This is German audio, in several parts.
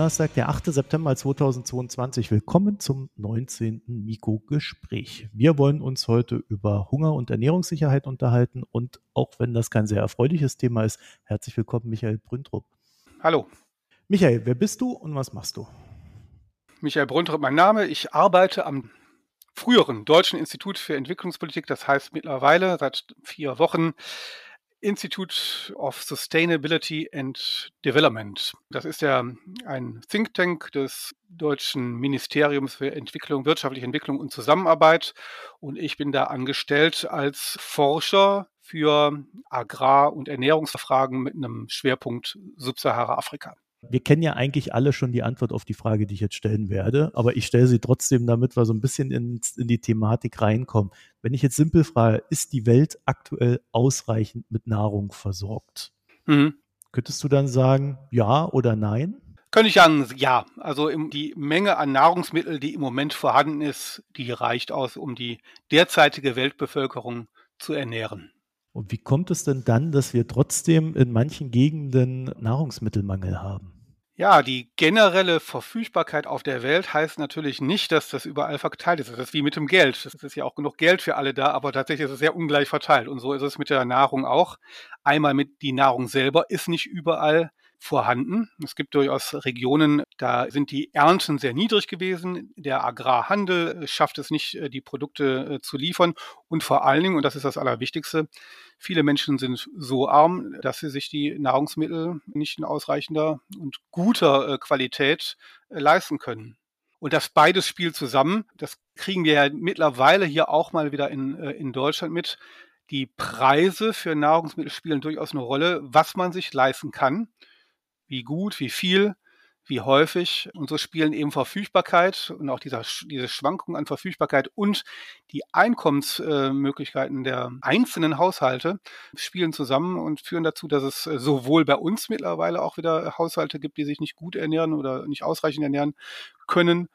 Donnerstag, der 8. September 2022. Willkommen zum 19. Miko-Gespräch. Wir wollen uns heute über Hunger und Ernährungssicherheit unterhalten und auch wenn das kein sehr erfreuliches Thema ist, herzlich willkommen Michael Brüntrup. Hallo. Michael, wer bist du und was machst du? Michael Brüntrup, mein Name. Ich arbeite am früheren Deutschen Institut für Entwicklungspolitik, das heißt mittlerweile seit vier Wochen Institute of Sustainability and Development. Das ist ja ein Think Tank des deutschen Ministeriums für Entwicklung, wirtschaftliche Entwicklung und Zusammenarbeit. Und ich bin da angestellt als Forscher für Agrar- und Ernährungsfragen mit einem Schwerpunkt Subsahara-Afrika. Wir kennen ja eigentlich alle schon die Antwort auf die Frage, die ich jetzt stellen werde, aber ich stelle sie trotzdem, damit wir so ein bisschen in, in die Thematik reinkommen. Wenn ich jetzt simpel frage, ist die Welt aktuell ausreichend mit Nahrung versorgt? Mhm. Könntest du dann sagen, ja oder nein? Könnte ich sagen, ja. Also die Menge an Nahrungsmitteln, die im Moment vorhanden ist, die reicht aus, um die derzeitige Weltbevölkerung zu ernähren. Und wie kommt es denn dann, dass wir trotzdem in manchen Gegenden Nahrungsmittelmangel haben? Ja, die generelle Verfügbarkeit auf der Welt heißt natürlich nicht, dass das überall verteilt ist. Das ist wie mit dem Geld. Es ist ja auch genug Geld für alle da, aber tatsächlich ist es sehr ungleich verteilt. Und so ist es mit der Nahrung auch. Einmal mit die Nahrung selber ist nicht überall vorhanden. Es gibt durchaus Regionen, da sind die Ernten sehr niedrig gewesen. Der Agrarhandel schafft es nicht, äh, die Produkte äh, zu liefern. Und vor allen Dingen, und das ist das Allerwichtigste, viele Menschen sind so arm, dass sie sich die Nahrungsmittel nicht in ausreichender und guter äh, Qualität leisten können. Und das beides spielt zusammen. Das kriegen wir ja mittlerweile hier auch mal wieder in, in Deutschland mit. Die Preise für Nahrungsmittel spielen durchaus eine Rolle, was man sich leisten kann wie gut, wie viel, wie häufig. Und so spielen eben Verfügbarkeit und auch dieser, diese Schwankung an Verfügbarkeit und die Einkommensmöglichkeiten der einzelnen Haushalte spielen zusammen und führen dazu, dass es sowohl bei uns mittlerweile auch wieder Haushalte gibt, die sich nicht gut ernähren oder nicht ausreichend ernähren können.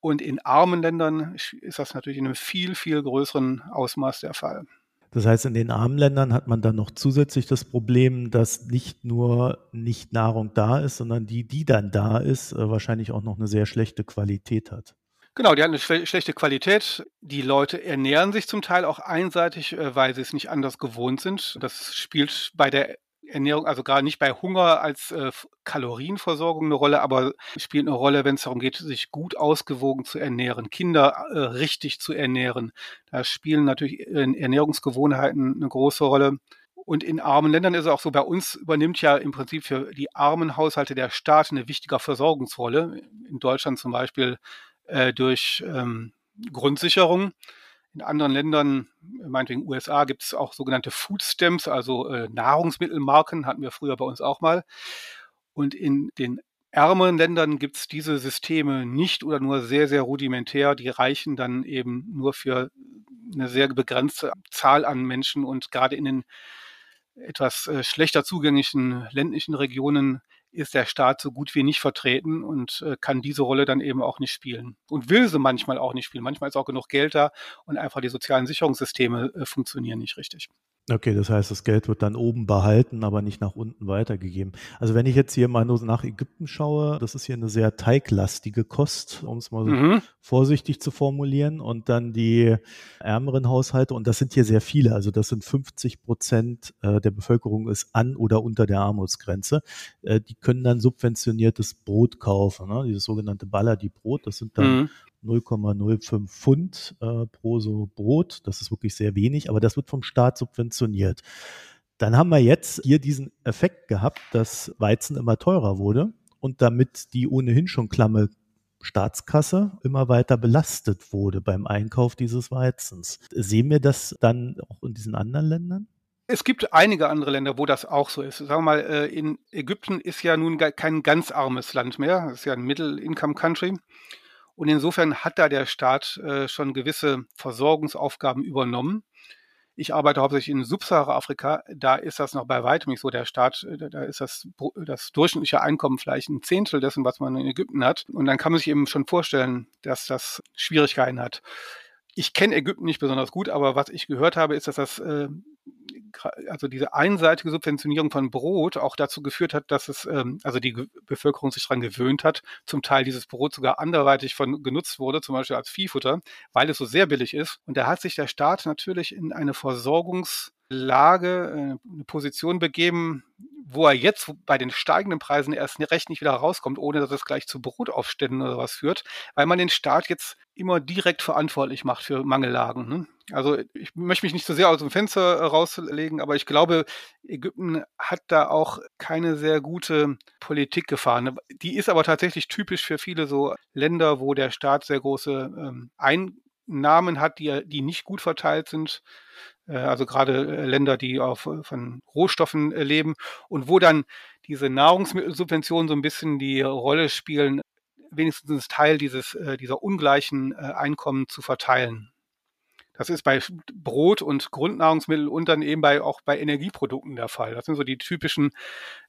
Und in armen Ländern ist das natürlich in einem viel, viel größeren Ausmaß der Fall. Das heißt, in den armen Ländern hat man dann noch zusätzlich das Problem, dass nicht nur nicht Nahrung da ist, sondern die, die dann da ist, äh, wahrscheinlich auch noch eine sehr schlechte Qualität hat. Genau, die hat eine schlechte Qualität. Die Leute ernähren sich zum Teil auch einseitig, äh, weil sie es nicht anders gewohnt sind. Das spielt bei der Ernährung, also gerade nicht bei Hunger als äh, Kalorienversorgung eine Rolle, aber spielt eine Rolle, wenn es darum geht, sich gut ausgewogen zu ernähren, Kinder äh, richtig zu ernähren. Da spielen natürlich äh, Ernährungsgewohnheiten eine große Rolle. Und in armen Ländern ist es auch so, bei uns übernimmt ja im Prinzip für die armen Haushalte der Staat eine wichtige Versorgungsrolle. In Deutschland zum Beispiel äh, durch ähm, Grundsicherung. In anderen Ländern, meinetwegen USA, gibt es auch sogenannte Food Stamps, also äh, Nahrungsmittelmarken, hatten wir früher bei uns auch mal. Und in den ärmeren Ländern gibt es diese Systeme nicht oder nur sehr, sehr rudimentär. Die reichen dann eben nur für eine sehr begrenzte Zahl an Menschen und gerade in den etwas äh, schlechter zugänglichen ländlichen Regionen ist der Staat so gut wie nicht vertreten und äh, kann diese Rolle dann eben auch nicht spielen. Und will sie manchmal auch nicht spielen. Manchmal ist auch genug Geld da und einfach die sozialen Sicherungssysteme äh, funktionieren nicht richtig. Okay, das heißt, das Geld wird dann oben behalten, aber nicht nach unten weitergegeben. Also wenn ich jetzt hier mal nur nach Ägypten schaue, das ist hier eine sehr teiglastige Kost, um es mal so mhm. vorsichtig zu formulieren. Und dann die ärmeren Haushalte, und das sind hier sehr viele, also das sind 50 Prozent äh, der Bevölkerung ist an oder unter der Armutsgrenze. Äh, die können dann subventioniertes Brot kaufen, ne? dieses sogenannte Baladi-Brot. Das sind dann mhm. 0,05 Pfund äh, pro so Brot. Das ist wirklich sehr wenig, aber das wird vom Staat subventioniert. Dann haben wir jetzt hier diesen Effekt gehabt, dass Weizen immer teurer wurde und damit die ohnehin schon klamme Staatskasse immer weiter belastet wurde beim Einkauf dieses Weizens. Sehen wir das dann auch in diesen anderen Ländern? Es gibt einige andere Länder, wo das auch so ist. Sagen wir mal, äh, in Ägypten ist ja nun kein ganz armes Land mehr. Es ist ja ein Middle-Income-Country. Und insofern hat da der Staat äh, schon gewisse Versorgungsaufgaben übernommen. Ich arbeite hauptsächlich in Subsahara-Afrika. Da ist das noch bei weitem nicht so. Der Staat, äh, da ist das, das durchschnittliche Einkommen vielleicht ein Zehntel dessen, was man in Ägypten hat. Und dann kann man sich eben schon vorstellen, dass das Schwierigkeiten hat. Ich kenne Ägypten nicht besonders gut, aber was ich gehört habe, ist, dass das äh, also diese einseitige Subventionierung von Brot auch dazu geführt hat, dass es, ähm, also die Bevölkerung sich daran gewöhnt hat, zum Teil dieses Brot sogar anderweitig von genutzt wurde, zum Beispiel als Viehfutter, weil es so sehr billig ist. Und da hat sich der Staat natürlich in eine Versorgungs- Lage, äh, eine Position begeben, wo er jetzt bei den steigenden Preisen erst recht nicht wieder rauskommt, ohne dass es gleich zu Brotaufständen oder was führt, weil man den Staat jetzt immer direkt verantwortlich macht für Mangellagen. Ne? Also ich möchte mich nicht so sehr aus dem Fenster rauslegen, aber ich glaube, Ägypten hat da auch keine sehr gute Politik gefahren. Die ist aber tatsächlich typisch für viele so Länder, wo der Staat sehr große ähm, Einnahmen hat, die, die nicht gut verteilt sind äh, also gerade äh, Länder, die auf, äh, von Rohstoffen leben und wo dann diese Nahrungsmittelsubventionen so ein bisschen die Rolle spielen, wenigstens Teil dieses, dieser ungleichen Einkommen zu verteilen. Das ist bei Brot und Grundnahrungsmittel und dann eben bei, auch bei Energieprodukten der Fall. Das sind so die typischen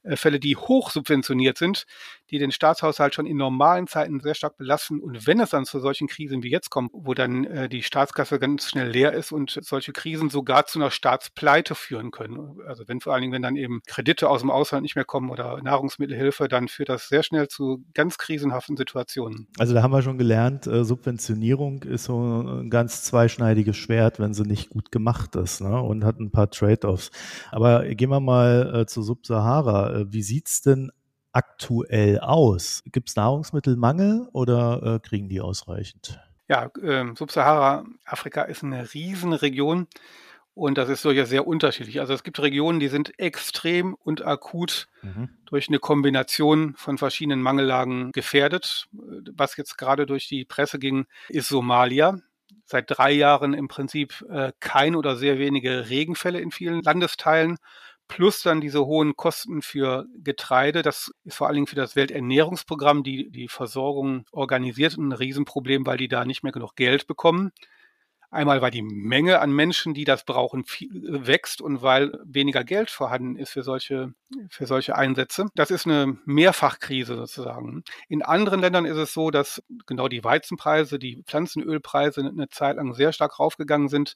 äh, Fälle, die hoch subventioniert sind, die den Staatshaushalt schon in normalen Zeiten sehr stark belasten. Und wenn es dann zu solchen Krisen wie jetzt kommt, wo dann äh, die Staatskasse ganz schnell leer ist und solche Krisen sogar zu einer Staatspleite führen können. Also wenn vor allen Dingen, wenn dann eben Kredite aus dem Ausland nicht mehr kommen oder Nahrungsmittelhilfe, dann führt das sehr schnell zu ganz krisenhaften Situationen. Also da haben wir schon gelernt, äh, Subventionierung ist so ein ganz zweischneidiges Schwert, wenn sie nicht gut gemacht ist ne? und hat ein paar Trade-offs. Aber gehen wir mal äh, zu Subsahara. Äh, wie sieht's denn aktuell aus? Gibt es Nahrungsmittelmangel oder äh, kriegen die ausreichend? Ja, äh, Subsahara-Afrika ist eine Riesenregion und das ist durchaus sehr unterschiedlich. Also es gibt Regionen, die sind extrem und akut mhm. durch eine Kombination von verschiedenen Mangellagen gefährdet. Was jetzt gerade durch die Presse ging, ist Somalia seit drei Jahren im Prinzip äh, kein oder sehr wenige Regenfälle in vielen Landesteilen, plus dann diese hohen Kosten für Getreide. Das ist vor allen Dingen für das Welternährungsprogramm, die die Versorgung organisiert, ein Riesenproblem, weil die da nicht mehr genug Geld bekommen. Einmal, weil die Menge an Menschen, die das brauchen, viel, wächst und weil weniger Geld vorhanden ist für solche, für solche Einsätze. Das ist eine Mehrfachkrise sozusagen. In anderen Ländern ist es so, dass genau die Weizenpreise, die Pflanzenölpreise eine Zeit lang sehr stark raufgegangen sind.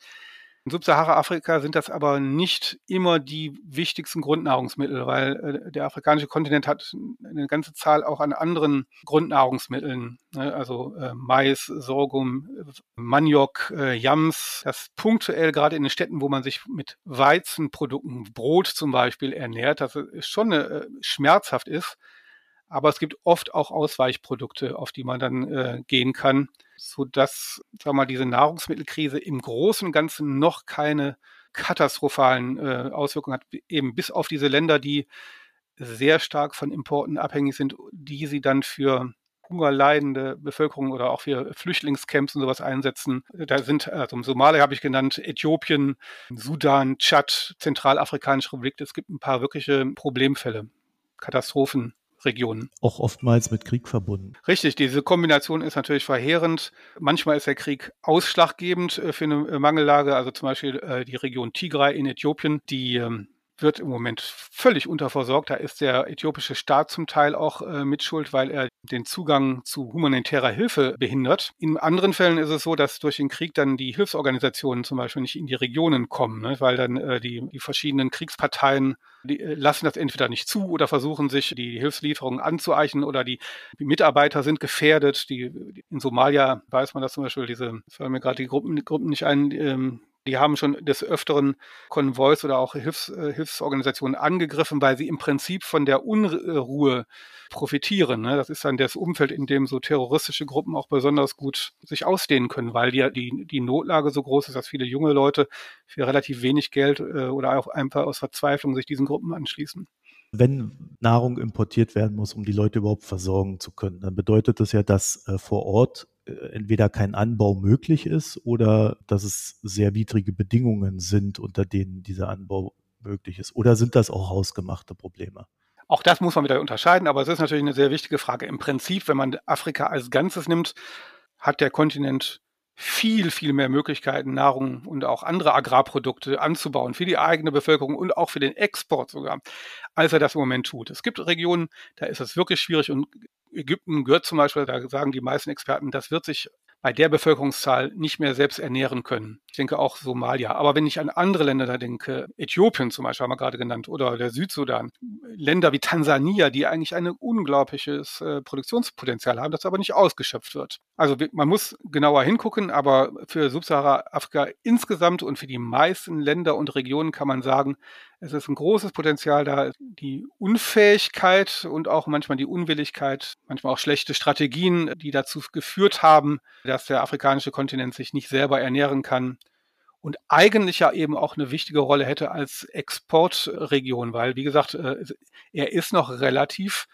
In Subsahara-Afrika sind das aber nicht immer die wichtigsten Grundnahrungsmittel, weil äh, der afrikanische Kontinent hat eine ganze Zahl auch an anderen Grundnahrungsmitteln, ne? also äh, Mais, Sorghum, Maniok, äh, Yams, das punktuell gerade in den Städten, wo man sich mit Weizenprodukten, Brot zum Beispiel ernährt, das ist schon äh, schmerzhaft ist. Aber es gibt oft auch Ausweichprodukte, auf die man dann äh, gehen kann so dass, sag mal, diese Nahrungsmittelkrise im Großen und Ganzen noch keine katastrophalen äh, Auswirkungen hat, eben bis auf diese Länder, die sehr stark von Importen abhängig sind, die sie dann für hungerleidende Bevölkerung oder auch für Flüchtlingscamps und sowas einsetzen. Da sind, also Somalia habe ich genannt, Äthiopien, Sudan, Tschad, Zentralafrikanische Republik. Es gibt ein paar wirkliche Problemfälle, Katastrophen. Regionen. Auch oftmals mit Krieg verbunden. Richtig, diese Kombination ist natürlich verheerend. Manchmal ist der Krieg ausschlaggebend äh, für eine Mangellage, also zum Beispiel äh, die Region Tigray in Äthiopien, die ähm, wird im Moment völlig unterversorgt. Da ist der äthiopische Staat zum Teil auch äh, mitschuld, weil er den Zugang zu humanitärer Hilfe behindert. In anderen Fällen ist es so, dass durch den Krieg dann die Hilfsorganisationen zum Beispiel nicht in die Regionen kommen, ne? weil dann äh, die, die verschiedenen Kriegsparteien die äh, lassen das entweder nicht zu oder versuchen sich die Hilfslieferungen anzueichen oder die, die Mitarbeiter sind gefährdet. Die, in Somalia weiß man das zum Beispiel, diese, fallen mir gerade die Gruppen, die Gruppen nicht ein, ähm, die haben schon des Öfteren Konvois oder auch Hilfs, äh, Hilfsorganisationen angegriffen, weil sie im Prinzip von der Unruhe profitieren. Ne? Das ist dann das Umfeld, in dem so terroristische Gruppen auch besonders gut sich ausdehnen können, weil die, die, die Notlage so groß ist, dass viele junge Leute für relativ wenig Geld äh, oder auch einfach aus Verzweiflung sich diesen Gruppen anschließen. Wenn Nahrung importiert werden muss, um die Leute überhaupt versorgen zu können, dann bedeutet das ja, dass äh, vor Ort äh, entweder kein Anbau möglich ist oder dass es sehr widrige Bedingungen sind, unter denen dieser Anbau möglich ist. Oder sind das auch hausgemachte Probleme? Auch das muss man wieder unterscheiden, aber es ist natürlich eine sehr wichtige Frage. Im Prinzip, wenn man Afrika als Ganzes nimmt, hat der Kontinent viel, viel mehr Möglichkeiten, Nahrung und auch andere Agrarprodukte anzubauen für die eigene Bevölkerung und auch für den Export sogar, als er das im Moment tut. Es gibt Regionen, da ist es wirklich schwierig und Ägypten gehört zum Beispiel, da sagen die meisten Experten, das wird sich bei der Bevölkerungszahl nicht mehr selbst ernähren können. Ich denke auch Somalia. Aber wenn ich an andere Länder da denke, Äthiopien zum Beispiel haben wir gerade genannt oder der Südsudan, Länder wie Tansania, die eigentlich ein unglaubliches äh, Produktionspotenzial haben, das aber nicht ausgeschöpft wird. Also man muss genauer hingucken, aber für Subsahara-Afrika insgesamt und für die meisten Länder und Regionen kann man sagen, es ist ein großes Potenzial da. Die Unfähigkeit und auch manchmal die Unwilligkeit, manchmal auch schlechte Strategien, die dazu geführt haben, dass der afrikanische Kontinent sich nicht selber ernähren kann und eigentlich ja eben auch eine wichtige Rolle hätte als Exportregion, weil, wie gesagt, äh, er ist noch relativ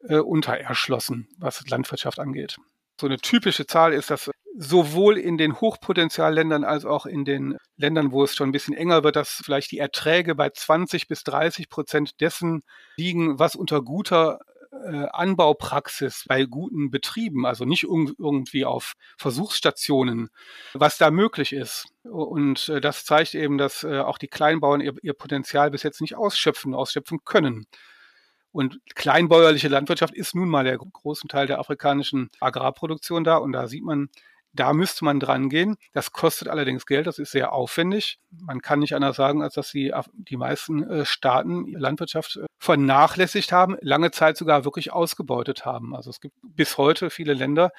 äh, untererschlossen, was Landwirtschaft angeht. So eine typische Zahl ist, dass sowohl in den Hochpotenzialländern als auch in den Ländern, wo es schon ein bisschen enger wird, dass vielleicht die Erträge bei 20 bis 30 Prozent dessen liegen, was unter guter äh, Anbaupraxis bei guten Betrieben, also nicht irgendwie auf Versuchsstationen, was da möglich ist. Und äh, das zeigt eben, dass äh, auch die Kleinbauern ihr, ihr Potenzial bis jetzt nicht ausschöpfen, ausschöpfen können. Und kleinbäuerliche Landwirtschaft ist nun mal der großen Teil der afrikanischen Agrarproduktion da. Und da sieht man, da müsste man dran gehen. Das kostet allerdings Geld, das ist sehr aufwendig. Man kann nicht anders sagen, als dass die, die meisten äh, Staaten Landwirtschaft äh, vernachlässigt haben, lange Zeit sogar wirklich ausgebeutet haben. Also es gibt bis heute viele Länder,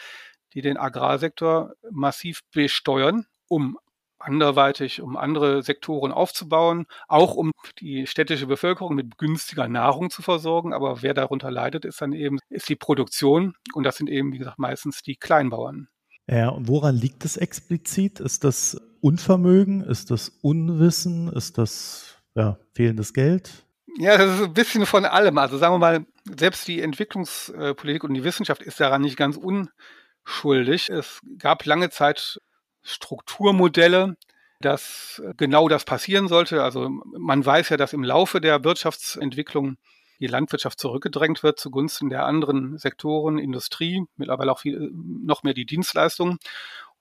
die den Agrarsektor massiv besteuern, um anderweitig, um andere Sektoren aufzubauen, auch um die städtische Bevölkerung mit günstiger Nahrung zu versorgen. Aber wer darunter leidet, ist dann eben, ist die Produktion. Und das sind eben, wie gesagt, meistens die Kleinbauern. Ja, und woran liegt es explizit? Ist das Unvermögen? Ist das Unwissen? Ist das ja, fehlendes Geld? Ja, das ist ein bisschen von allem. Also sagen wir mal, selbst die Entwicklungspolitik und die Wissenschaft ist daran nicht ganz unschuldig. Es gab lange Zeit Strukturmodelle, dass genau das passieren sollte. Also man weiß ja, dass im Laufe der Wirtschaftsentwicklung die Landwirtschaft zurückgedrängt wird zugunsten der anderen Sektoren, Industrie, mittlerweile auch viel, noch mehr die Dienstleistungen.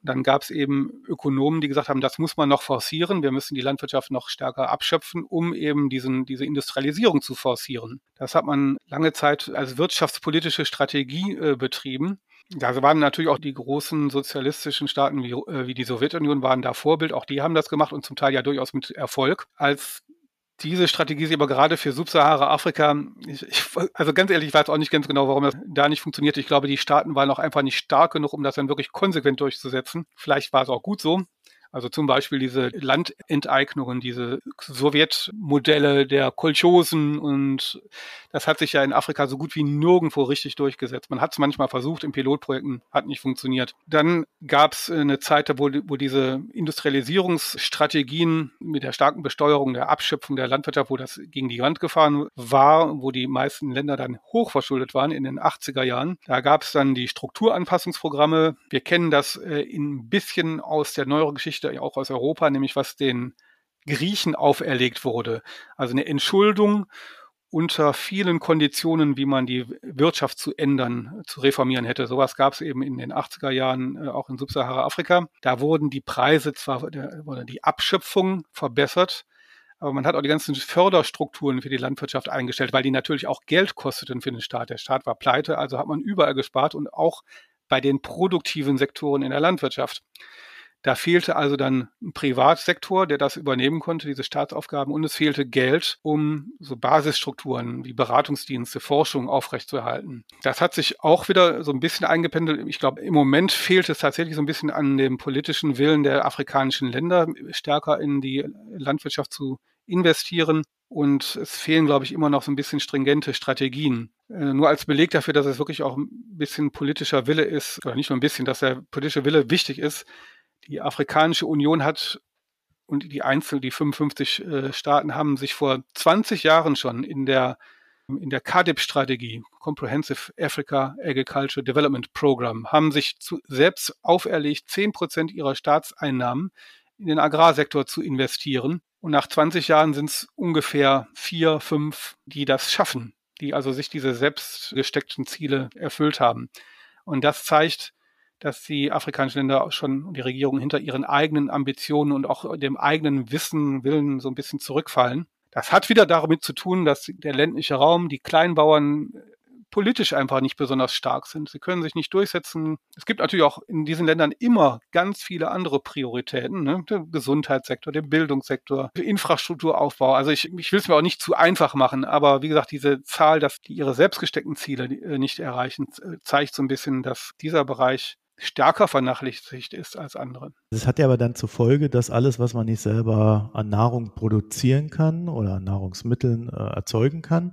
Und dann gab es eben Ökonomen, die gesagt haben, das muss man noch forcieren. Wir müssen die Landwirtschaft noch stärker abschöpfen, um eben diesen, diese Industrialisierung zu forcieren. Das hat man lange Zeit als wirtschaftspolitische Strategie äh, betrieben. Da waren natürlich auch die großen sozialistischen Staaten wie, äh, wie die Sowjetunion waren da Vorbild. Auch die haben das gemacht und zum Teil ja durchaus mit Erfolg. Als diese Strategie ist aber gerade für Subsahara-Afrika, also ganz ehrlich, ich weiß auch nicht ganz genau, warum das da nicht funktioniert. Ich glaube, die Staaten waren auch einfach nicht stark genug, um das dann wirklich konsequent durchzusetzen. Vielleicht war es auch gut so. Also zum Beispiel diese Landenteignungen, diese Sowjetmodelle der Kolchosen und das hat sich ja in Afrika so gut wie nirgendwo richtig durchgesetzt. Man hat es manchmal versucht in Pilotprojekten, hat nicht funktioniert. Dann gab es eine Zeit, wo, wo diese Industrialisierungsstrategien mit der starken Besteuerung der Abschöpfung der Landwirtschaft, wo das gegen die Wand gefahren war, wo die meisten Länder dann hochverschuldet waren in den 80er Jahren. Da gab es dann die Strukturanpassungsprogramme. Wir kennen das äh, ein bisschen aus der neueren Geschichte Auch aus Europa, nämlich was den Griechen auferlegt wurde. Also eine Entschuldung unter vielen Konditionen, wie man die Wirtschaft zu ändern, zu reformieren hätte. Sowas gab es eben in den 80er Jahren äh, auch in Subsahara-Afrika. Da wurden die Preise zwar, wurde die Abschöpfung verbessert, aber man hat auch die ganzen Förderstrukturen für die Landwirtschaft eingestellt, weil die natürlich auch Geld kosteten für den Staat. Der Staat war pleite, also hat man überall gespart und auch bei den produktiven Sektoren in der Landwirtschaft. Da fehlte also dann ein Privatsektor, der das übernehmen konnte, diese Staatsaufgaben, und es fehlte Geld, um so Basisstrukturen wie Beratungsdienste, Forschung aufrechtzuerhalten. Das hat sich auch wieder so ein bisschen eingependelt. Ich glaube, im Moment fehlt es tatsächlich so ein bisschen an dem politischen Willen der afrikanischen Länder, stärker in die Landwirtschaft zu investieren. Und es fehlen, glaube ich, immer noch so ein bisschen stringente Strategien. Äh, nur als Beleg dafür, dass es wirklich auch ein bisschen politischer Wille ist, oder nicht nur ein bisschen, dass der politische Wille wichtig ist, die Afrikanische Union hat und die Einzel, die 55 äh, Staaten haben sich vor 20 Jahren schon in der in der CADIP-Strategie, Comprehensive Africa Agriculture Development Program, haben sich zu, selbst auferlegt, 10 Prozent ihrer Staatseinnahmen in den Agrarsektor zu investieren. Und nach 20 Jahren sind es ungefähr vier, fünf, die das schaffen, die also sich diese selbst gesteckten Ziele erfüllt haben. Und das zeigt, dass die afrikanischen Länder schon die Regierungen hinter ihren eigenen Ambitionen und auch dem eigenen Wissen, Willen so ein bisschen zurückfallen. Das hat wieder damit zu tun, dass der ländliche Raum, die Kleinbauern politisch einfach nicht besonders stark sind. Sie können sich nicht durchsetzen. Es gibt natürlich auch in diesen Ländern immer ganz viele andere Prioritäten. Ne? Der Gesundheitssektor, der Bildungssektor, der Infrastrukturaufbau. Also ich, ich will es mir auch nicht zu einfach machen, aber wie gesagt, diese Zahl, dass die ihre selbstgesteckten Ziele äh, nicht erreichen, zeigt so ein bisschen, dass dieser Bereich stärker vernachlässigt ist als andere. Das hat ja aber dann zur Folge, dass alles, was man nicht selber an Nahrung produzieren kann oder an Nahrungsmitteln äh, erzeugen kann,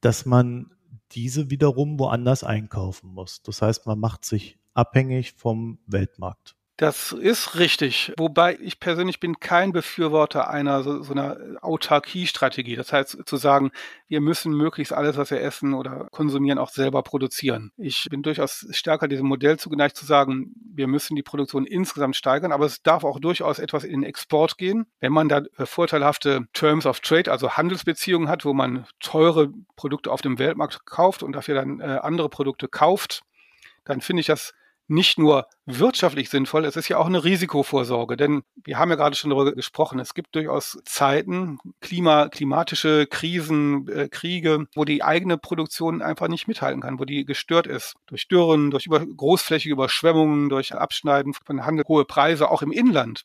dass man diese wiederum woanders einkaufen muss. Das heißt, man macht sich abhängig vom Weltmarkt. Das ist richtig. Wobei ich persönlich bin kein Befürworter einer so, so einer Autarkie-Strategie. Das heißt, zu sagen, wir müssen möglichst alles, was wir essen oder konsumieren, auch selber produzieren. Ich bin durchaus stärker diesem Modell zugeneigt zu sagen, wir müssen die Produktion insgesamt steigern, aber es darf auch durchaus etwas in den Export gehen. Wenn man da vorteilhafte Terms of Trade, also Handelsbeziehungen hat, wo man teure Produkte auf dem Weltmarkt kauft und dafür dann äh, andere Produkte kauft, dann finde ich das nicht nur wirtschaftlich sinnvoll, es ist ja auch eine Risikovorsorge, denn wir haben ja gerade schon darüber gesprochen, es gibt durchaus Zeiten, Klima, klimatische Krisen, äh, Kriege, wo die eigene Produktion einfach nicht mithalten kann, wo die gestört ist durch Dürren, durch über, großflächige Überschwemmungen, durch Abschneiden von Handel, hohe Preise, auch im Inland.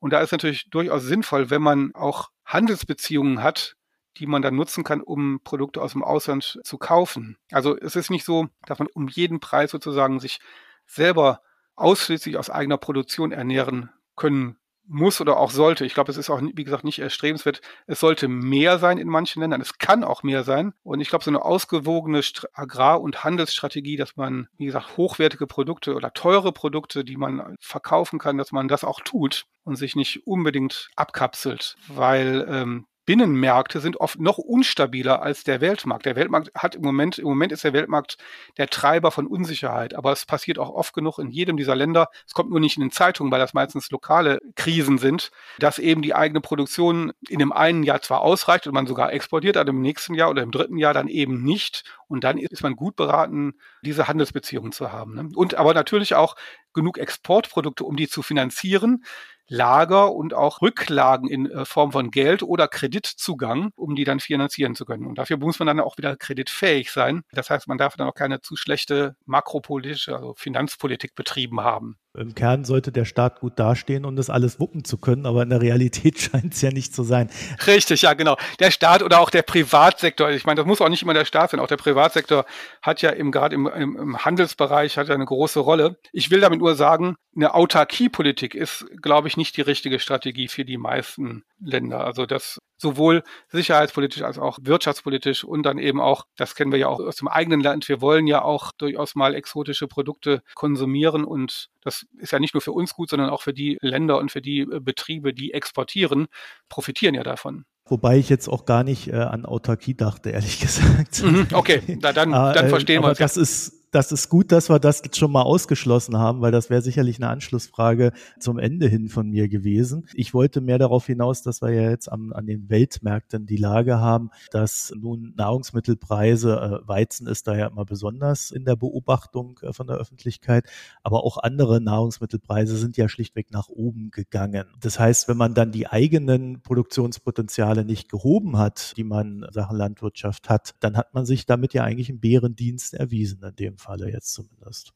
Und da ist natürlich durchaus sinnvoll, wenn man auch Handelsbeziehungen hat, die man dann nutzen kann, um Produkte aus dem Ausland zu kaufen. Also es ist nicht so, dass man um jeden Preis sozusagen sich selber ausschließlich aus eigener Produktion ernähren können muss oder auch sollte. Ich glaube, es ist auch, wie gesagt, nicht erstrebenswert. Es sollte mehr sein in manchen Ländern. Es kann auch mehr sein. Und ich glaube, so eine ausgewogene Agrar- und Handelsstrategie, dass man, wie gesagt, hochwertige Produkte oder teure Produkte, die man verkaufen kann, dass man das auch tut und sich nicht unbedingt abkapselt, weil ähm, Binnenmärkte sind oft noch unstabiler als der Weltmarkt. Der Weltmarkt hat im Moment, im Moment ist der Weltmarkt der Treiber von Unsicherheit, aber es passiert auch oft genug in jedem dieser Länder. Es kommt nur nicht in den Zeitungen, weil das meistens lokale Krisen sind, dass eben die eigene Produktion in dem einen Jahr zwar ausreicht und man sogar exportiert, aber im nächsten Jahr oder im dritten Jahr dann eben nicht. Und dann ist man gut beraten, diese Handelsbeziehungen zu haben. Ne? Und aber natürlich auch genug Exportprodukte, um die zu finanzieren. Lager und auch Rücklagen in äh, Form von Geld oder Kreditzugang, um die dann finanzieren zu können. Und dafür muss man dann auch wieder kreditfähig sein. Das heißt, man darf dann auch keine zu schlechte makropolitische, also Finanzpolitik betrieben haben. Im Kern sollte der Staat gut dastehen, um das alles wuppen zu können, aber in der Realität scheint es ja nicht zu sein. Richtig, ja, genau. Der Staat oder auch der Privatsektor, ich meine, das muss auch nicht immer der Staat sein, auch der Privatsektor hat ja im, gerade im, im, im Handelsbereich hat ja eine große Rolle. Ich will damit nur sagen, eine Autarkiepolitik ist, glaube ich, nicht die richtige Strategie für die meisten Länder. Also das sowohl sicherheitspolitisch als auch wirtschaftspolitisch und dann eben auch, das kennen wir ja auch aus dem eigenen Land, wir wollen ja auch durchaus mal exotische Produkte konsumieren und das ist ja nicht nur für uns gut, sondern auch für die Länder und für die äh, Betriebe, die exportieren, profitieren ja davon. Wobei ich jetzt auch gar nicht äh, an Autarkie dachte, ehrlich gesagt. Mhm, okay, Na, dann, dann äh, verstehen wir es. Das ist das ist gut, dass wir das schon mal ausgeschlossen haben, weil das wäre sicherlich eine Anschlussfrage zum Ende hin von mir gewesen. Ich wollte mehr darauf hinaus, dass wir ja jetzt am, an den Weltmärkten die Lage haben, dass nun Nahrungsmittelpreise, äh, Weizen ist da ja immer besonders in der Beobachtung äh, von der Öffentlichkeit, aber auch andere Nahrungsmittelpreise sind ja schlichtweg nach oben gegangen. Das heißt, wenn man dann die eigenen Produktionspotenziale nicht gehoben hat, die man Sachen Landwirtschaft hat, dann hat man sich damit ja eigentlich einen Bärendienst erwiesen in dem Falle jetzt zumindest.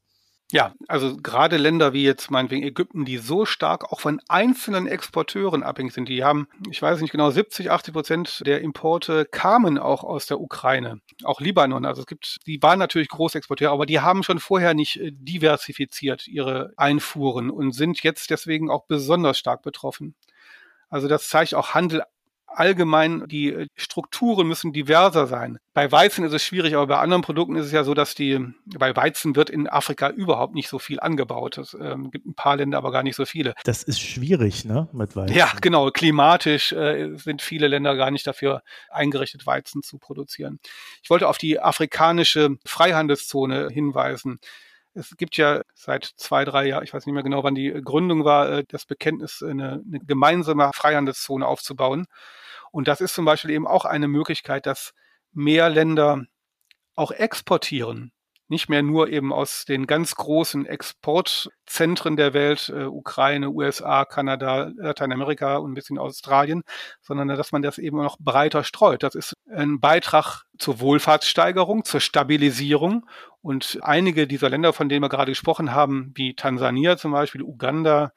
Ja, also gerade Länder wie jetzt meinetwegen Ägypten, die so stark auch von einzelnen Exporteuren abhängig sind, die haben, ich weiß nicht genau, 70, 80 Prozent der Importe kamen auch aus der Ukraine, auch Libanon. Also es gibt, die waren natürlich Großexporteure, aber die haben schon vorher nicht äh, diversifiziert ihre Einfuhren und sind jetzt deswegen auch besonders stark betroffen. Also das zeigt auch Handel allgemein, die äh, Strukturen müssen diverser sein. Bei Weizen ist es schwierig, aber bei anderen Produkten ist es ja so, dass die, bei Weizen wird in Afrika überhaupt nicht so viel angebaut. Es ähm, gibt ein paar Länder, aber gar nicht so viele. Das ist schwierig, ne, mit Weizen. Ja, genau. Klimatisch äh, sind viele Länder gar nicht dafür eingerichtet, Weizen zu produzieren. Ich wollte auf die afrikanische Freihandelszone hinweisen. Es gibt ja seit zwei, drei Jahren, ich weiß nicht mehr genau, wann die Gründung war, äh, das Bekenntnis, eine, eine gemeinsame Freihandelszone aufzubauen. Und das ist zum Beispiel eben auch eine Möglichkeit, dass mehr Länder auch exportieren. nicht mehr nur eben aus den ganz großen Exportzentren der Welt, äh, Ukraine, USA, Kanada, Lateinamerika und ein bisschen Australien, sondern dass man das eben noch breiter streut. Das ist ein Beitrag zur Wohlfahrtssteigerung, zur Stabilisierung. Und einige dieser Länder, von denen wir gerade gesprochen haben, wie Tansania zum Beispiel, Uganda,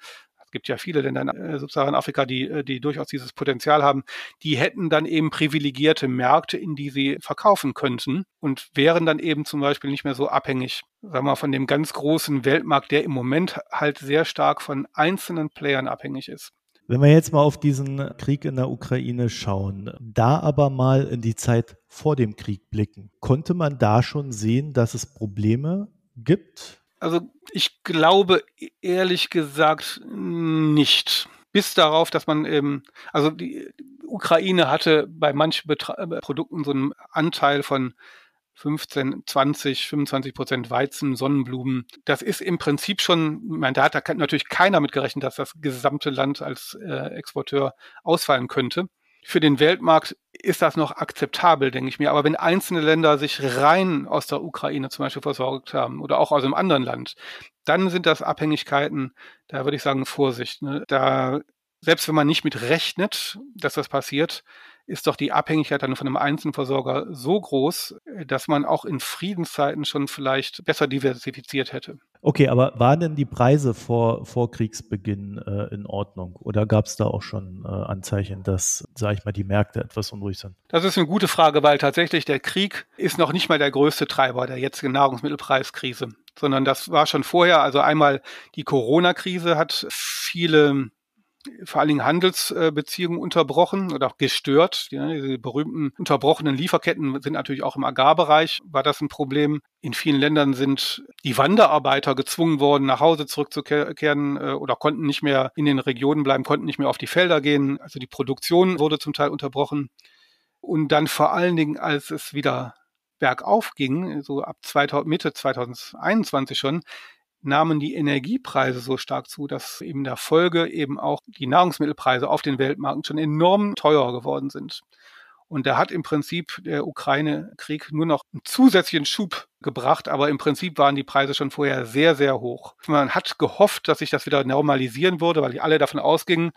gibt ja viele Länder in äh, Subsaharan-Afrika, die, äh, die durchaus dieses Potenzial haben, die hätten dann eben privilegierte Märkte, in die sie verkaufen könnten und wären dann eben zum Beispiel nicht mehr so abhängig, sagen wir mal, von dem ganz großen Weltmarkt, der im Moment halt sehr stark von einzelnen Playern abhängig ist. Wenn wir jetzt mal auf diesen Krieg in der Ukraine schauen, da aber mal in die Zeit vor dem Krieg blicken, konnte man da schon sehen, dass es Probleme gibt? Also ich glaube ehrlich gesagt nicht. Bis darauf, dass man eben, also die Ukraine hatte bei manchen Betra äh, Produkten so einen Anteil von 15, 20, 25 Prozent Weizen, Sonnenblumen. Das ist im Prinzip schon, mein, da hat natürlich keiner mitgerechnet, dass das gesamte Land als äh, Exporteur ausfallen könnte für den Weltmarkt ist das noch akzeptabel, denke ich mir. Aber wenn einzelne Länder sich rein aus der Ukraine zum Beispiel versorgt haben oder auch aus einem anderen Land, dann sind das Abhängigkeiten, da würde ich sagen, Vorsicht. Ne? Da, selbst wenn man nicht mit rechnet, dass das passiert, ist doch die Abhängigkeit dann von einem Einzelversorger so groß, dass man auch in Friedenszeiten schon vielleicht besser diversifiziert hätte. Okay, aber waren denn die Preise vor, vor Kriegsbeginn äh, in Ordnung? Oder gab es da auch schon äh, Anzeichen, dass, sage ich mal, die Märkte etwas unruhig sind? Das ist eine gute Frage, weil tatsächlich der Krieg ist noch nicht mal der größte Treiber der jetzigen Nahrungsmittelpreiskrise sondern das war schon vorher. Also einmal die Corona-Krise hat viele vor allen Dingen Handelsbeziehungen unterbrochen oder auch gestört. Ja, diese berühmten unterbrochenen Lieferketten sind natürlich auch im Agrarbereich, war das ein Problem. In vielen Ländern sind die Wanderarbeiter gezwungen worden, nach Hause zurückzukehren äh, oder konnten nicht mehr in den Regionen bleiben, konnten nicht mehr auf die Felder gehen. Also die Produktion wurde zum Teil unterbrochen. Und dann vor allen Dingen, als es wieder bergauf ging, so ab 2000, Mitte 2021 schon, nahmen die Energiepreise so stark zu, dass in der Folge eben auch die Nahrungsmittelpreise auf den Weltmärkten schon enorm teuer geworden sind. Und da hat im Prinzip der Ukraine-Krieg nur noch einen zusätzlichen Schub gebracht, aber im Prinzip waren die Preise schon vorher sehr, sehr hoch. Man hat gehofft, dass sich das wieder normalisieren würde, weil die alle davon ausgingen,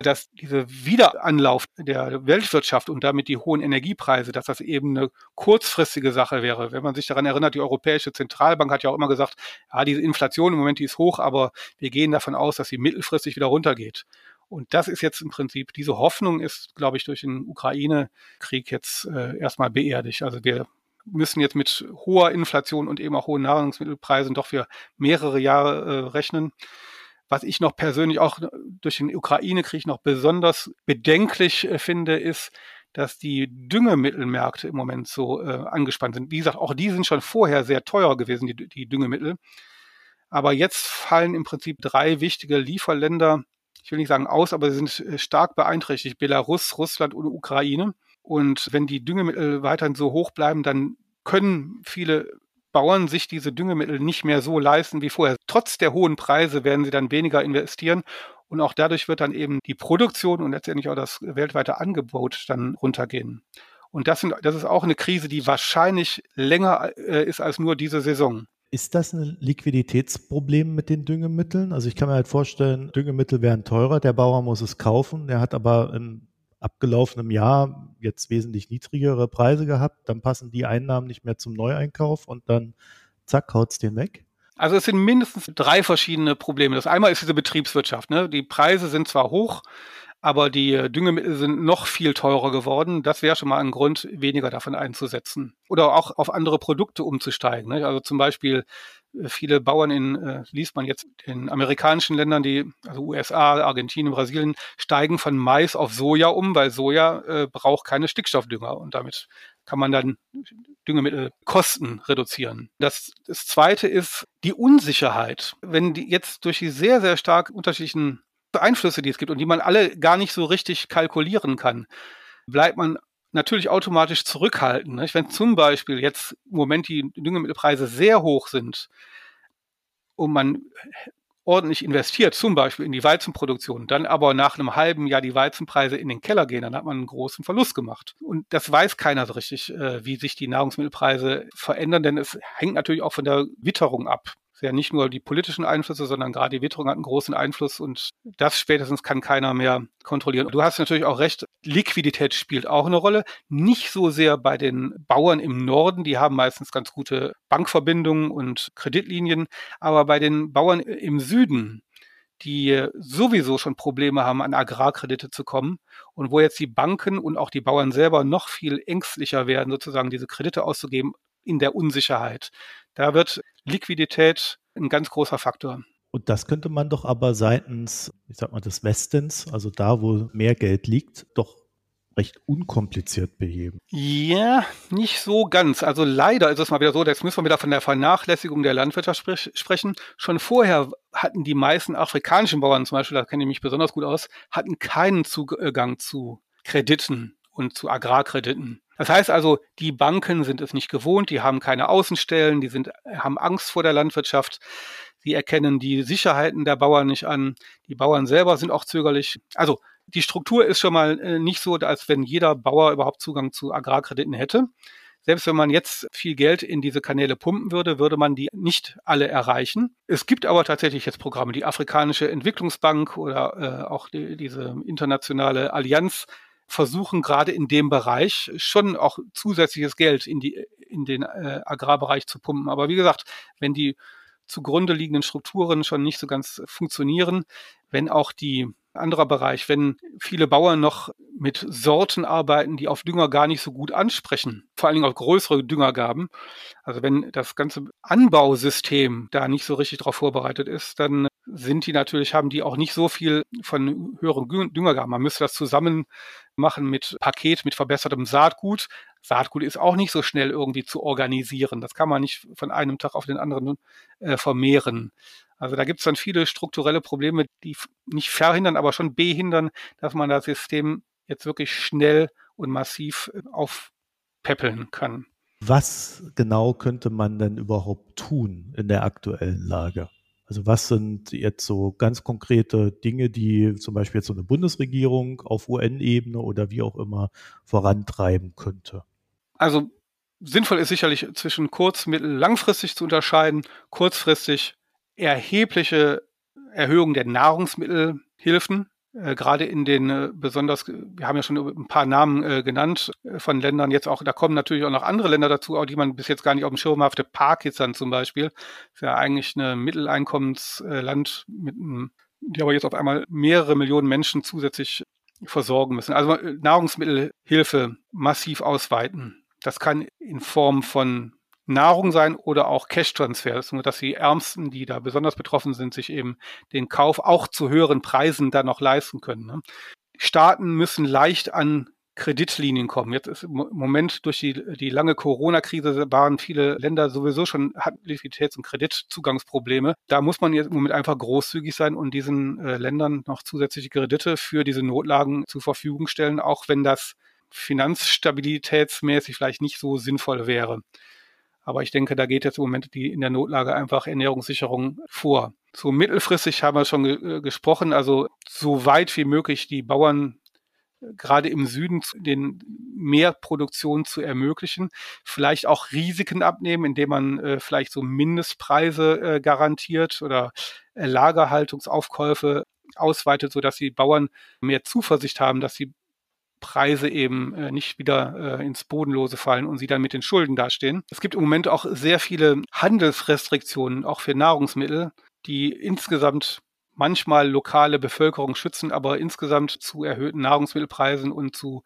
dass dieser Wiederanlauf der Weltwirtschaft und damit die hohen Energiepreise, dass das eben eine kurzfristige Sache wäre. Wenn man sich daran erinnert, die Europäische Zentralbank hat ja auch immer gesagt, ja, diese Inflation im Moment, die ist hoch, aber wir gehen davon aus, dass sie mittelfristig wieder runtergeht. Und das ist jetzt im Prinzip, diese Hoffnung ist, glaube ich, durch den Ukraine-Krieg jetzt äh, erstmal beerdigt. Also wir müssen jetzt mit hoher Inflation und eben auch hohen Nahrungsmittelpreisen doch für mehrere Jahre äh, rechnen. Was ich noch persönlich auch durch den Ukraine-Krieg noch besonders bedenklich äh, finde, ist, dass die Düngemittelmärkte im Moment so äh, angespannt sind. Wie gesagt, auch die sind schon vorher sehr teuer gewesen, die, die Düngemittel. Aber jetzt fallen im Prinzip drei wichtige Lieferländer, ich will nicht sagen aus, aber sie sind äh, stark beeinträchtigt. Belarus, Russland und Ukraine. Und wenn die Düngemittel weiterhin so hoch bleiben, dann können viele Bauern sich diese Düngemittel nicht mehr so leisten wie vorher. Trotz der hohen Preise werden sie dann weniger investieren und auch dadurch wird dann eben die Produktion und letztendlich auch das weltweite Angebot dann runtergehen. Und das, sind, das ist auch eine Krise, die wahrscheinlich länger äh, ist als nur diese Saison. Ist das ein Liquiditätsproblem mit den Düngemitteln? Also ich kann mir halt vorstellen, Düngemittel werden teurer, der Bauer muss es kaufen, der hat aber im abgelaufenem Jahr jetzt wesentlich niedrigere Preise gehabt, dann passen die Einnahmen nicht mehr zum Neueinkauf und dann zack, haut's den weg. Also es sind mindestens drei verschiedene Probleme. Das einmal ist diese Betriebswirtschaft. Ne? Die Preise sind zwar hoch, aber die Düngemittel sind noch viel teurer geworden. Das wäre schon mal ein Grund, weniger davon einzusetzen. Oder auch auf andere Produkte umzusteigen. Ne? Also zum Beispiel viele Bauern in, äh, liest man jetzt in amerikanischen Ländern, die, also USA, Argentinien, Brasilien, steigen von Mais auf Soja um, weil Soja äh, braucht keine Stickstoffdünger und damit kann man dann Düngemittelkosten reduzieren. Das, das zweite ist die Unsicherheit. Wenn die jetzt durch die sehr, sehr stark unterschiedlichen Einflüsse, die es gibt und die man alle gar nicht so richtig kalkulieren kann, bleibt man natürlich automatisch zurückhalten. Nicht? Wenn zum Beispiel jetzt im Moment die Düngemittelpreise sehr hoch sind und man ordentlich investiert, zum Beispiel in die Weizenproduktion, dann aber nach einem halben Jahr die Weizenpreise in den Keller gehen, dann hat man einen großen Verlust gemacht. Und das weiß keiner so richtig, äh, wie sich die Nahrungsmittelpreise verändern, denn es hängt natürlich auch von der Witterung ab ja nicht nur die politischen Einflüsse, sondern gerade die Witterung hat einen großen Einfluss und das spätestens kann keiner mehr kontrollieren. Du hast natürlich auch recht, Liquidität spielt auch eine Rolle. Nicht so sehr bei den Bauern im Norden, die haben meistens ganz gute Bankverbindungen und Kreditlinien, aber bei den Bauern im Süden, die sowieso schon Probleme haben, an Agrarkredite zu kommen und wo jetzt die Banken und auch die Bauern selber noch viel ängstlicher werden, sozusagen diese Kredite auszugeben in der Unsicherheit. Da wird Liquidität ein ganz großer Faktor. Und das könnte man doch aber seitens, ich sag mal, des Westens, also da, wo mehr Geld liegt, doch recht unkompliziert beheben. Ja, nicht so ganz. Also leider ist es mal wieder so, jetzt müssen wir wieder von der Vernachlässigung der Landwirtschaft sprech sprechen. Schon vorher hatten die meisten afrikanischen Bauern zum Beispiel, da kenne ich mich besonders gut aus, hatten keinen Zugang zu Krediten und zu Agrarkrediten. Das heißt also, die Banken sind es nicht gewohnt, die haben keine Außenstellen, die sind, haben Angst vor der Landwirtschaft, sie erkennen die Sicherheiten der Bauern nicht an, die Bauern selber sind auch zögerlich. Also die Struktur ist schon mal äh, nicht so, als wenn jeder Bauer überhaupt Zugang zu Agrarkrediten hätte. Selbst wenn man jetzt viel Geld in diese Kanäle pumpen würde, würde man die nicht alle erreichen. Es gibt aber tatsächlich jetzt Programme, die Afrikanische Entwicklungsbank oder äh, auch die, diese internationale Allianz versuchen gerade in dem Bereich schon auch zusätzliches Geld in die in den äh, Agrarbereich zu pumpen. Aber wie gesagt, wenn die zugrunde liegenden Strukturen schon nicht so ganz funktionieren, wenn auch die anderer Bereich, wenn viele Bauern noch mit Sorten arbeiten, die auf Dünger gar nicht so gut ansprechen, vor allen Dingen auf größere Düngergaben. Also wenn das ganze Anbausystem da nicht so richtig darauf vorbereitet ist, dann sind die natürlich, haben die auch nicht so viel von höheren Düngergaben. Man müsste das zusammen machen mit Paket, mit verbessertem Saatgut. Saatgut ist auch nicht so schnell irgendwie zu organisieren. Das kann man nicht von einem Tag auf den anderen äh, vermehren. Also da gibt es dann viele strukturelle Probleme, die nicht verhindern, aber schon behindern, dass man das System jetzt wirklich schnell und massiv äh, aufpäppeln kann. Was genau könnte man denn überhaupt tun in der aktuellen Lage? Also was sind jetzt so ganz konkrete Dinge, die zum Beispiel jetzt so eine Bundesregierung auf UN-Ebene oder wie auch immer vorantreiben könnte? Also sinnvoll ist sicherlich zwischen kurz-, mittel-, langfristig zu unterscheiden. Kurzfristig erhebliche Erhöhung der Nahrungsmittelhilfen, äh, gerade in den äh, besonders, wir haben ja schon ein paar Namen äh, genannt von Ländern jetzt auch, da kommen natürlich auch noch andere Länder dazu, auch die man bis jetzt gar nicht auf dem Schirm hatte. Pakistan zum Beispiel, ist ja eigentlich ein Mitteleinkommensland mit einem, die aber jetzt auf einmal mehrere Millionen Menschen zusätzlich versorgen müssen. Also Nahrungsmittelhilfe massiv ausweiten. Das kann in Form von Nahrung sein oder auch Cash-Transfers, nur dass die Ärmsten, die da besonders betroffen sind, sich eben den Kauf auch zu höheren Preisen dann noch leisten können. Ne? Staaten müssen leicht an Kreditlinien kommen. Jetzt ist im Moment durch die, die lange Corona-Krise waren viele Länder sowieso schon, hatten Liquiditäts- und Kreditzugangsprobleme. Da muss man jetzt im Moment einfach großzügig sein und diesen äh, Ländern noch zusätzliche Kredite für diese Notlagen zur Verfügung stellen, auch wenn das finanzstabilitätsmäßig vielleicht nicht so sinnvoll wäre. Aber ich denke, da geht jetzt im Moment die in der Notlage einfach Ernährungssicherung vor. So mittelfristig haben wir schon ge äh, gesprochen, also so weit wie möglich die Bauern äh, gerade im Süden den Mehrproduktion zu ermöglichen, vielleicht auch Risiken abnehmen, indem man äh, vielleicht so Mindestpreise äh, garantiert oder äh, Lagerhaltungsaufkäufe ausweitet, so dass die Bauern mehr Zuversicht haben, dass sie Preise eben äh, nicht wieder äh, ins Bodenlose fallen und sie dann mit den Schulden dastehen. Es gibt im Moment auch sehr viele Handelsrestriktionen, auch für Nahrungsmittel, die insgesamt manchmal lokale Bevölkerung schützen, aber insgesamt zu erhöhten Nahrungsmittelpreisen und zu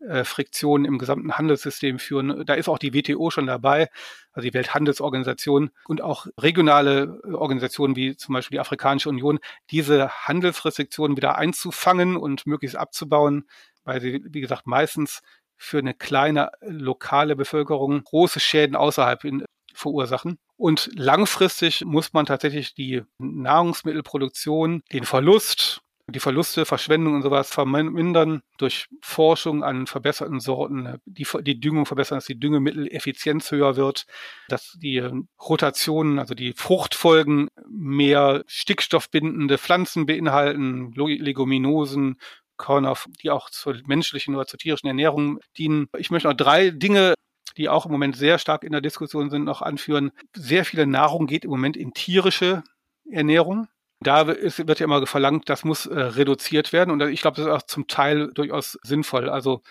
äh, Friktionen im gesamten Handelssystem führen. Da ist auch die WTO schon dabei, also die Welthandelsorganisation und auch regionale äh, Organisationen wie zum Beispiel die Afrikanische Union, diese Handelsrestriktionen wieder einzufangen und möglichst abzubauen weil sie, wie gesagt, meistens für eine kleine lokale Bevölkerung große Schäden außerhalb in, verursachen. Und langfristig muss man tatsächlich die Nahrungsmittelproduktion, den Verlust die Verluste, Verschwendung und sowas vermindern durch Forschung an verbesserten Sorten, die, die Düngung verbessern, dass die Düngemitteleffizienz höher wird, dass die Rotationen, also die Fruchtfolgen mehr stickstoffbindende Pflanzen beinhalten, Leguminosen, Körner, die auch zur menschlichen oder zur tierischen Ernährung dienen. Ich möchte noch drei Dinge die auch im Moment sehr stark in der Diskussion sind, noch anführen. Sehr viele Nahrung geht im Moment in tierische Ernährung. Da ist, wird ja immer verlangt, das muss äh, reduziert werden. Und ich glaube, das ist auch zum Teil durchaus sinnvoll. Also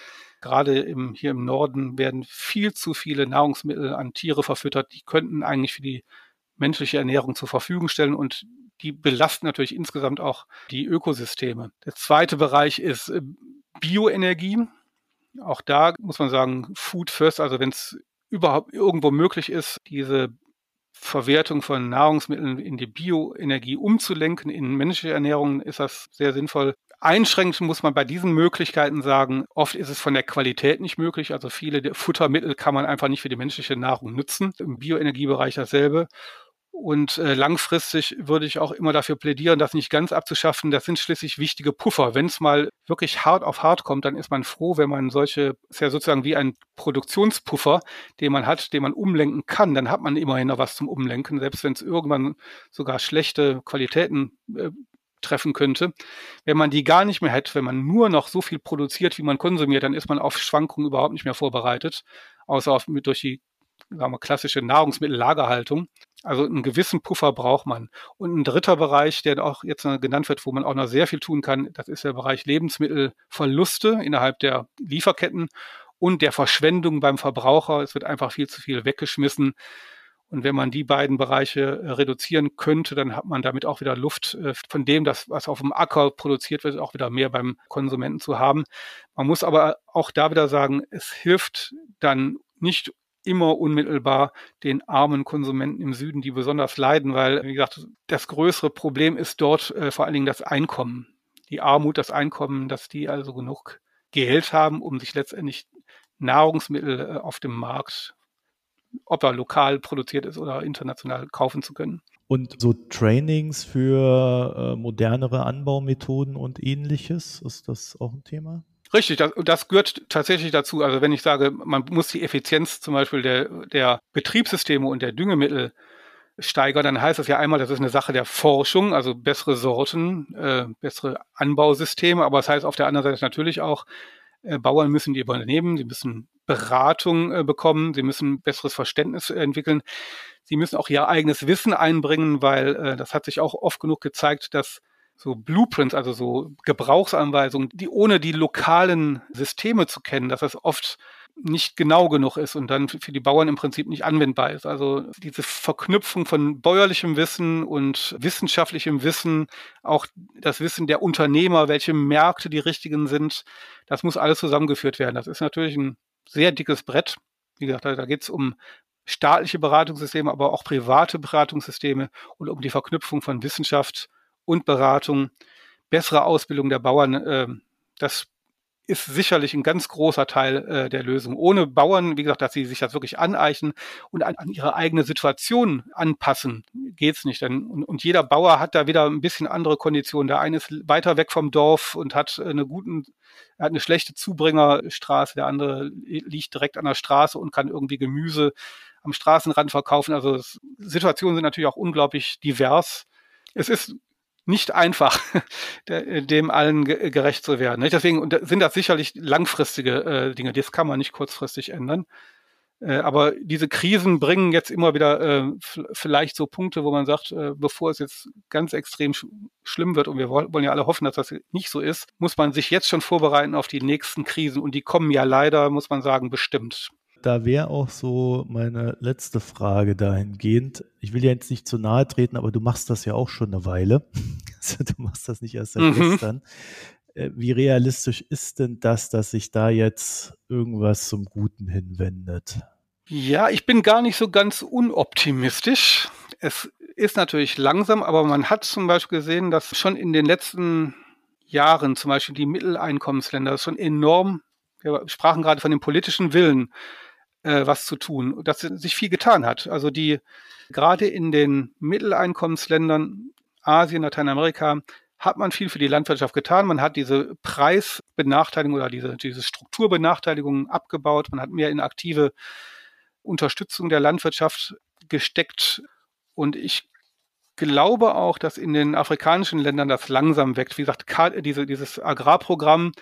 gerade im, hier im Norden werden viel zu viele Nahrungsmittel an Tiere verfüttert. Die könnten eigentlich für die menschliche Ernährung zur Verfügung stellen und die belasten natürlich insgesamt auch die Ökosysteme. Der zweite Bereich ist äh, Bioenergie. Auch da muss man sagen, Food First, also wenn es überhaupt irgendwo möglich ist, diese Verwertung von Nahrungsmitteln in die Bioenergie umzulenken. In menschliche Ernährung ist das sehr sinnvoll. Einschränkend muss man bei diesen Möglichkeiten sagen, oft ist es von der Qualität nicht möglich. Also viele Futtermittel kann man einfach nicht für die menschliche Nahrung nutzen. Im Bioenergiebereich dasselbe. Und äh, langfristig würde ich auch immer dafür plädieren, das nicht ganz abzuschaffen. Das sind schließlich wichtige Puffer. Wenn es mal wirklich hart auf hart kommt, dann ist man froh, wenn man solche, ist ja sozusagen wie ein Produktionspuffer, den man hat, den man umlenken kann. Dann hat man immerhin noch was zum Umlenken, selbst wenn es irgendwann sogar schlechte Qualitäten äh, treffen könnte. Wenn man die gar nicht mehr hätte, wenn man nur noch so viel produziert, wie man konsumiert, dann ist man auf Schwankungen überhaupt nicht mehr vorbereitet, außer auf, durch die sagen wir, klassische Nahrungsmittellagerhaltung. Also einen gewissen Puffer braucht man. Und ein dritter Bereich, der auch jetzt genannt wird, wo man auch noch sehr viel tun kann, das ist der Bereich Lebensmittelverluste innerhalb der Lieferketten und der Verschwendung beim Verbraucher. Es wird einfach viel zu viel weggeschmissen. Und wenn man die beiden Bereiche äh, reduzieren könnte, dann hat man damit auch wieder Luft äh, von dem, das, was auf dem Acker produziert wird, auch wieder mehr beim Konsumenten zu haben. Man muss aber auch da wieder sagen, es hilft dann nicht immer unmittelbar den armen Konsumenten im Süden, die besonders leiden, weil, wie gesagt, das größere Problem ist dort äh, vor allen Dingen das Einkommen. Die Armut, das Einkommen, dass die also genug Geld haben, um sich letztendlich Nahrungsmittel äh, auf dem Markt, ob er lokal produziert ist oder international, kaufen zu können. Und so Trainings für äh, modernere Anbaumethoden und ähnliches, ist das auch ein Thema? Richtig, das, das gehört tatsächlich dazu. Also wenn ich sage, man muss die Effizienz zum Beispiel der, der Betriebssysteme und der Düngemittel steigern, dann heißt das ja einmal, das ist eine Sache der Forschung, also bessere Sorten, äh, bessere Anbausysteme, aber das heißt auf der anderen Seite natürlich auch, äh, Bauern müssen die übernehmen, sie müssen Beratung äh, bekommen, sie müssen besseres Verständnis entwickeln, sie müssen auch ihr eigenes Wissen einbringen, weil äh, das hat sich auch oft genug gezeigt, dass so Blueprints, also so Gebrauchsanweisungen, die ohne die lokalen Systeme zu kennen, dass das oft nicht genau genug ist und dann für die Bauern im Prinzip nicht anwendbar ist. Also diese Verknüpfung von bäuerlichem Wissen und wissenschaftlichem Wissen, auch das Wissen der Unternehmer, welche Märkte die richtigen sind, das muss alles zusammengeführt werden. Das ist natürlich ein sehr dickes Brett. Wie gesagt, da, da geht es um staatliche Beratungssysteme, aber auch private Beratungssysteme und um die Verknüpfung von Wissenschaft und Beratung, bessere Ausbildung der Bauern, äh, das ist sicherlich ein ganz großer Teil äh, der Lösung. Ohne Bauern, wie gesagt, dass sie sich das wirklich aneignen und an, an ihre eigene Situation anpassen, geht's nicht. Denn, und, und, jeder Bauer hat da wieder ein bisschen andere Konditionen. Der eine ist weiter weg vom Dorf und hat eine guten, hat eine schlechte Zubringerstraße. Der andere liegt direkt an der Straße und kann irgendwie Gemüse am Straßenrand verkaufen. Also es, Situationen sind natürlich auch unglaublich divers. Es ist nicht einfach, dem allen gerecht zu werden. Deswegen sind das sicherlich langfristige äh, Dinge, das kann man nicht kurzfristig ändern. Äh, aber diese Krisen bringen jetzt immer wieder äh, vielleicht so Punkte, wo man sagt, bevor es jetzt ganz extrem schlimm wird, und wir wollen ja alle hoffen, dass das nicht so ist, muss man sich jetzt schon vorbereiten auf die nächsten Krisen. Und die kommen ja leider, muss man sagen, bestimmt. Da wäre auch so meine letzte Frage dahingehend. Ich will ja jetzt nicht zu nahe treten, aber du machst das ja auch schon eine Weile. Also du machst das nicht erst seit mhm. gestern. Äh, wie realistisch ist denn das, dass sich da jetzt irgendwas zum Guten hinwendet? Ja, ich bin gar nicht so ganz unoptimistisch. Es ist natürlich langsam, aber man hat zum Beispiel gesehen, dass schon in den letzten Jahren zum Beispiel die Mitteleinkommensländer schon enorm, wir sprachen gerade von dem politischen Willen, äh, was zu tun, dass sich viel getan hat. Also die gerade in den Mitteleinkommensländern Asien, Lateinamerika hat man viel für die Landwirtschaft getan. Man hat diese Preisbenachteiligung oder diese, diese Strukturbenachteiligung abgebaut. Man hat mehr in aktive Unterstützung der Landwirtschaft gesteckt. Und ich glaube auch, dass in den afrikanischen Ländern das langsam wächst. Wie gesagt, diese, dieses Agrarprogramm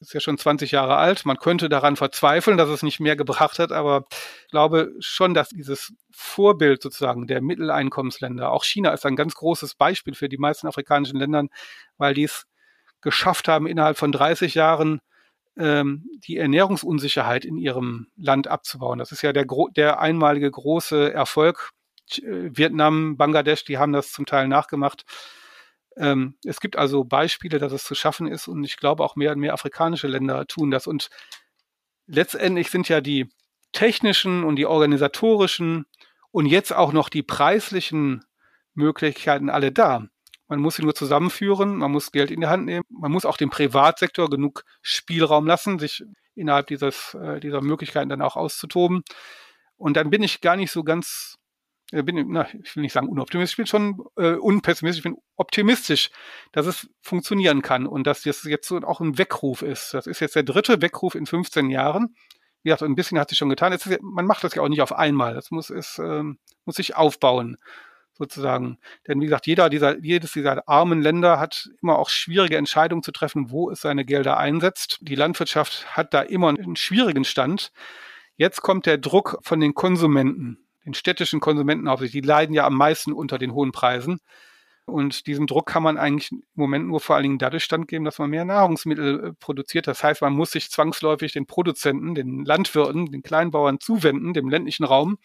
ist ja schon 20 Jahre alt. Man könnte daran verzweifeln, dass es nicht mehr gebracht hat, aber ich glaube schon, dass dieses Vorbild sozusagen der Mitteleinkommensländer, auch China ist ein ganz großes Beispiel für die meisten afrikanischen Länder, weil die es geschafft haben, innerhalb von 30 Jahren ähm, die Ernährungsunsicherheit in ihrem Land abzubauen. Das ist ja der, der einmalige große Erfolg. Äh, Vietnam, Bangladesch, die haben das zum Teil nachgemacht. Ähm, es gibt also Beispiele, dass es zu schaffen ist und ich glaube auch mehr und mehr afrikanische Länder tun das. Und letztendlich sind ja die technischen und die organisatorischen und jetzt auch noch die preislichen Möglichkeiten alle da. Man muss sie nur zusammenführen, man muss Geld in die Hand nehmen, man muss auch dem Privatsektor genug Spielraum lassen, sich innerhalb dieses, äh, dieser Möglichkeiten dann auch auszutoben. Und dann bin ich gar nicht so ganz äh, bin, na, ich will nicht sagen unoptimistisch, ich bin schon äh, unpessimistisch, ich bin optimistisch, dass es funktionieren kann und dass das jetzt auch ein Weckruf ist. Das ist jetzt der dritte Weckruf in 15 Jahren. Wie gesagt, ein bisschen hat sich schon getan. Ja, man macht das ja auch nicht auf einmal. Das muss, ist, ähm, muss sich aufbauen, sozusagen. Denn wie gesagt, jeder dieser, jedes dieser armen Länder hat immer auch schwierige Entscheidungen zu treffen, wo es seine Gelder einsetzt. Die Landwirtschaft hat da immer einen schwierigen Stand. Jetzt kommt der Druck von den Konsumenten den städtischen Konsumenten hauptsächlich, die leiden ja am meisten unter den hohen Preisen. Und diesem Druck kann man eigentlich im Moment nur vor allen Dingen dadurch standgeben, dass man mehr Nahrungsmittel äh, produziert. Das heißt, man muss sich zwangsläufig den Produzenten, den Landwirten, den Kleinbauern zuwenden, dem ländlichen Raum,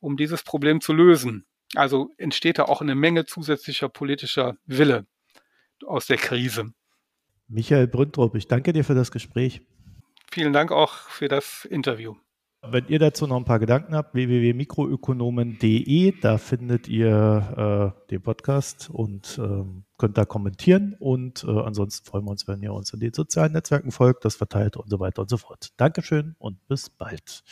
um dieses Problem zu lösen. Also entsteht da auch eine Menge zusätzlicher politischer Wille aus der Krise. Michael Brüntrup, ich danke dir für das Gespräch. Vielen Dank auch für das Interview. Wenn ihr dazu noch ein paar Gedanken habt, www.mikroökonomen.de, da findet ihr äh, den Podcast und ähm, könnt da kommentieren. Und äh, ansonsten freuen wir uns, wenn ihr uns in den sozialen Netzwerken folgt, das verteilt und so weiter und so fort. Dankeschön und bis bald.